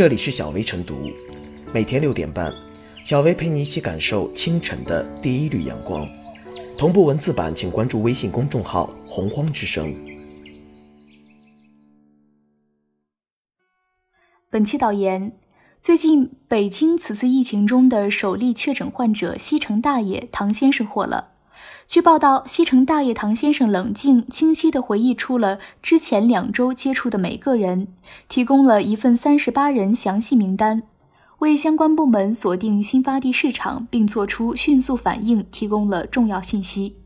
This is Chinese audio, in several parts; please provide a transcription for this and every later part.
这里是小薇晨读，每天六点半，小薇陪你一起感受清晨的第一缕阳光。同步文字版，请关注微信公众号“洪荒之声”。本期导言：最近北京此次疫情中的首例确诊患者西城大爷唐先生火了。据报道，西城大爷唐先生冷静清晰地回忆出了之前两周接触的每个人，提供了一份三十八人详细名单，为相关部门锁定新发地市场并做出迅速反应提供了重要信息。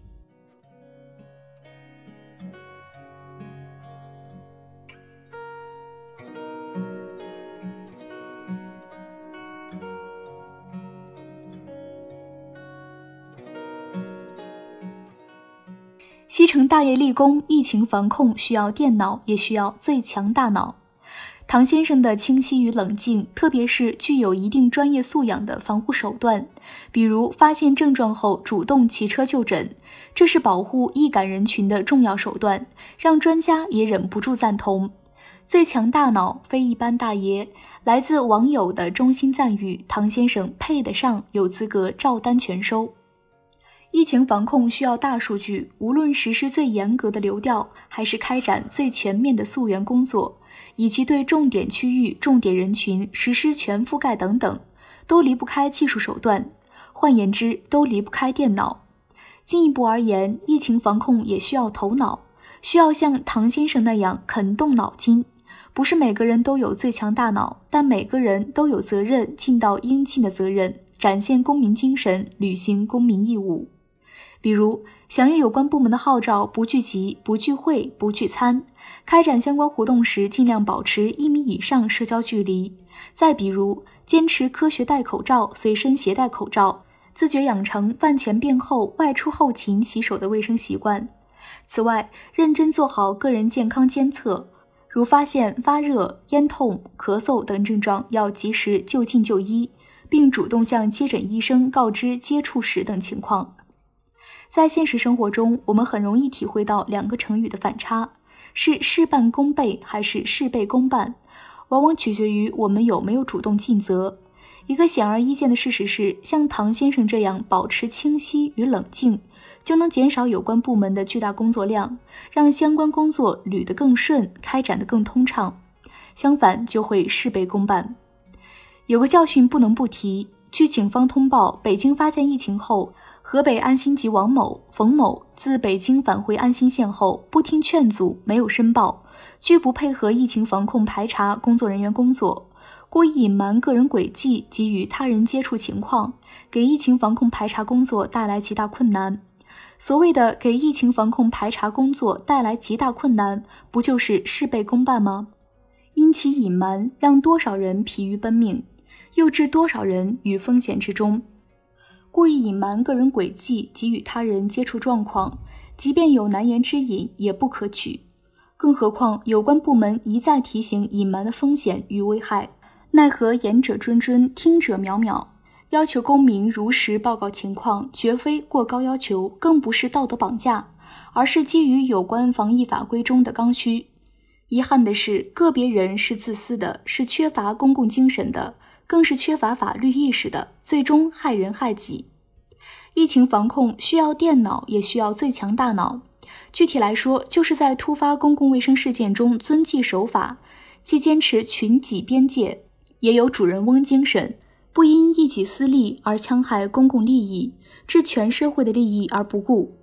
西城大爷立功，疫情防控需要电脑，也需要最强大脑。唐先生的清晰与冷静，特别是具有一定专业素养的防护手段，比如发现症状后主动骑车就诊，这是保护易感人群的重要手段，让专家也忍不住赞同。最强大脑，非一般大爷。来自网友的衷心赞誉，唐先生配得上，有资格照单全收。疫情防控需要大数据，无论实施最严格的流调，还是开展最全面的溯源工作，以及对重点区域、重点人群实施全覆盖等等，都离不开技术手段。换言之，都离不开电脑。进一步而言，疫情防控也需要头脑，需要像唐先生那样肯动脑筋。不是每个人都有最强大脑，但每个人都有责任尽到应尽的责任，展现公民精神，履行公民义务。比如，响应有关部门的号召，不聚集、不聚会、不聚餐；开展相关活动时，尽量保持一米以上社交距离。再比如，坚持科学戴口罩、随身携带口罩，自觉养成饭前便后、外出后勤洗手的卫生习惯。此外，认真做好个人健康监测，如发现发热、咽痛、咳嗽等症状，要及时就近就医，并主动向接诊医生告知接触史等情况。在现实生活中，我们很容易体会到两个成语的反差：是事半功倍还是事倍功半，往往取决于我们有没有主动尽责。一个显而易见的事实是，像唐先生这样保持清晰与冷静，就能减少有关部门的巨大工作量，让相关工作捋得更顺，开展得更通畅；相反，就会事倍功半。有个教训不能不提：据警方通报，北京发现疫情后。河北安新籍王某、冯某自北京返回安新县后，不听劝阻，没有申报，拒不配合疫情防控排查工作人员工作，故意隐瞒个人轨迹及与他人接触情况，给疫情防控排查工作带来极大困难。所谓的给疫情防控排查工作带来极大困难，不就是事倍功半吗？因其隐瞒，让多少人疲于奔命，又置多少人于风险之中？故意隐瞒个人轨迹及与他人接触状况，即便有难言之隐，也不可取。更何况有关部门一再提醒隐瞒的风险与危害，奈何言者谆谆，听者渺渺。要求公民如实报告情况，绝非过高要求，更不是道德绑架，而是基于有关防疫法规中的刚需。遗憾的是，个别人是自私的，是缺乏公共精神的。更是缺乏法律意识的，最终害人害己。疫情防控需要电脑，也需要最强大脑。具体来说，就是在突发公共卫生事件中遵纪守法，既坚持群己边界，也有主人翁精神，不因一己私利而戕害公共利益，置全社会的利益而不顾。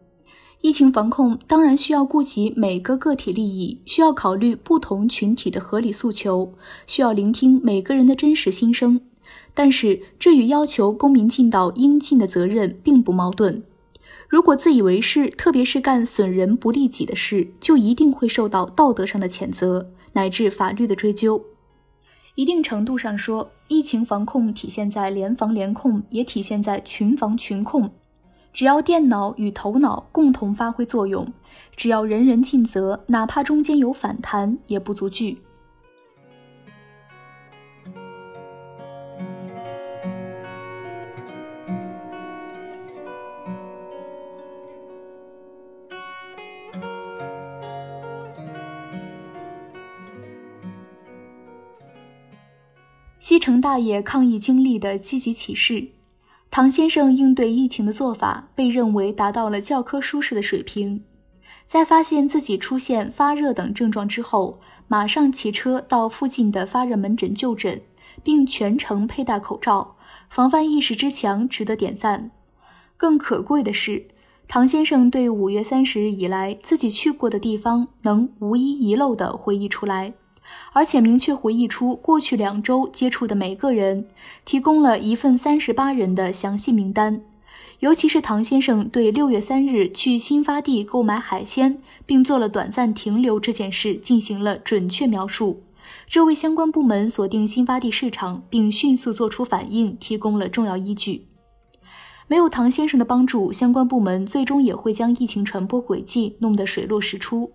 疫情防控当然需要顾及每个个体利益，需要考虑不同群体的合理诉求，需要聆听每个人的真实心声。但是，这与要求公民尽到应尽的责任并不矛盾。如果自以为是，特别是干损人不利己的事，就一定会受到道德上的谴责，乃至法律的追究。一定程度上说，疫情防控体现在联防联控，也体现在群防群控。只要电脑与头脑共同发挥作用，只要人人尽责，哪怕中间有反弹，也不足惧。西城大爷抗疫经历的积极启示，唐先生应对疫情的做法被认为达到了教科书式的水平。在发现自己出现发热等症状之后，马上骑车到附近的发热门诊就诊，并全程佩戴口罩，防范意识之强，值得点赞。更可贵的是，唐先生对五月三十日以来自己去过的地方能无一遗漏地回忆出来，而且明确回忆出过去两周接触的每个人，提供了一份三十八人的详细名单。尤其是唐先生对六月三日去新发地购买海鲜，并做了短暂停留这件事进行了准确描述，这为相关部门锁定新发地市场并迅速做出反应提供了重要依据。没有唐先生的帮助，相关部门最终也会将疫情传播轨迹弄得水落石出。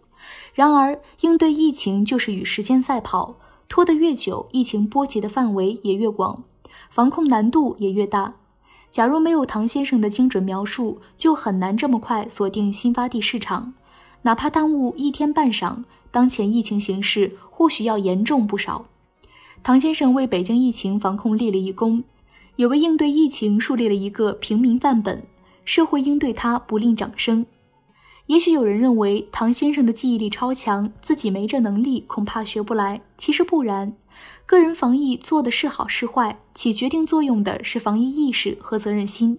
然而，应对疫情就是与时间赛跑，拖得越久，疫情波及的范围也越广，防控难度也越大。假如没有唐先生的精准描述，就很难这么快锁定新发地市场。哪怕耽误一天半晌，当前疫情形势或许要严重不少。唐先生为北京疫情防控立了一功，也为应对疫情树立了一个平民范本，社会应对他不吝掌声。也许有人认为唐先生的记忆力超强，自己没这能力，恐怕学不来。其实不然。个人防疫做的是好是坏，起决定作用的是防疫意识和责任心，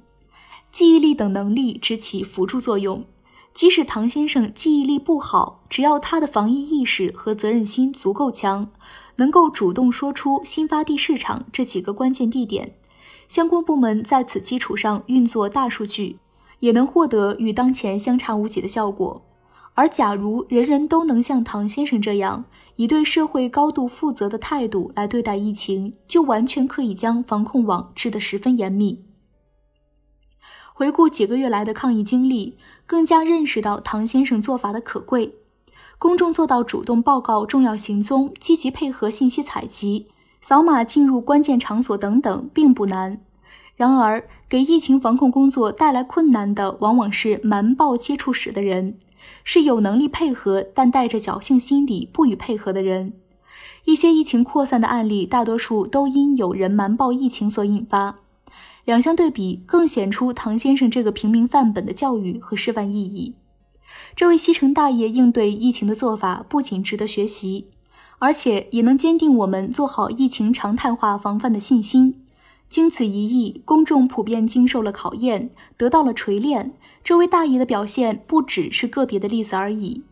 记忆力等能力只起辅助作用。即使唐先生记忆力不好，只要他的防疫意识和责任心足够强，能够主动说出新发地市场这几个关键地点，相关部门在此基础上运作大数据，也能获得与当前相差无几的效果。而假如人人都能像唐先生这样，以对社会高度负责的态度来对待疫情，就完全可以将防控网织得十分严密。回顾几个月来的抗疫经历，更加认识到唐先生做法的可贵。公众做到主动报告重要行踪、积极配合信息采集、扫码进入关键场所等等，并不难。然而，给疫情防控工作带来困难的，往往是瞒报接触史的人。是有能力配合，但带着侥幸心理不予配合的人。一些疫情扩散的案例，大多数都因有人瞒报疫情所引发。两相对比，更显出唐先生这个平民范本的教育和示范意义。这位西城大爷应对疫情的做法，不仅值得学习，而且也能坚定我们做好疫情常态化防范的信心。经此一役，公众普遍经受了考验，得到了锤炼。这位大爷的表现不只是个别的例子而已。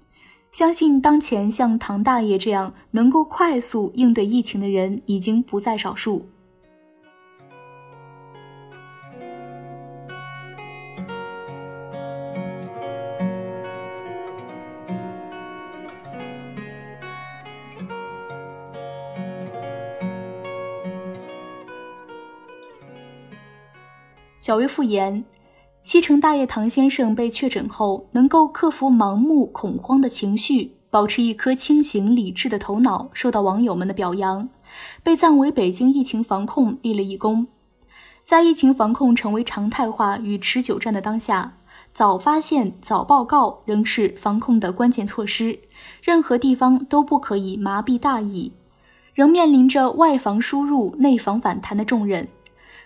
相信当前像唐大爷这样能够快速应对疫情的人已经不在少数。小薇复言，西城大爷唐先生被确诊后，能够克服盲目恐慌的情绪，保持一颗清醒理智的头脑，受到网友们的表扬，被赞为北京疫情防控立了一功。在疫情防控成为常态化与持久战的当下，早发现、早报告仍是防控的关键措施，任何地方都不可以麻痹大意，仍面临着外防输入、内防反弹的重任。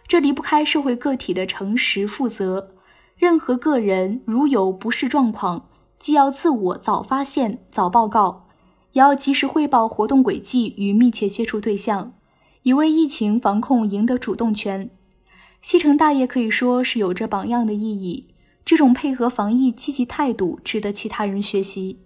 这离不开社会个体的诚实负责。任何个人如有不适状况，既要自我早发现、早报告，也要及时汇报活动轨迹与密切接触对象，以为疫情防控赢得主动权。西城大爷可以说是有着榜样的意义，这种配合防疫积极态度值得其他人学习。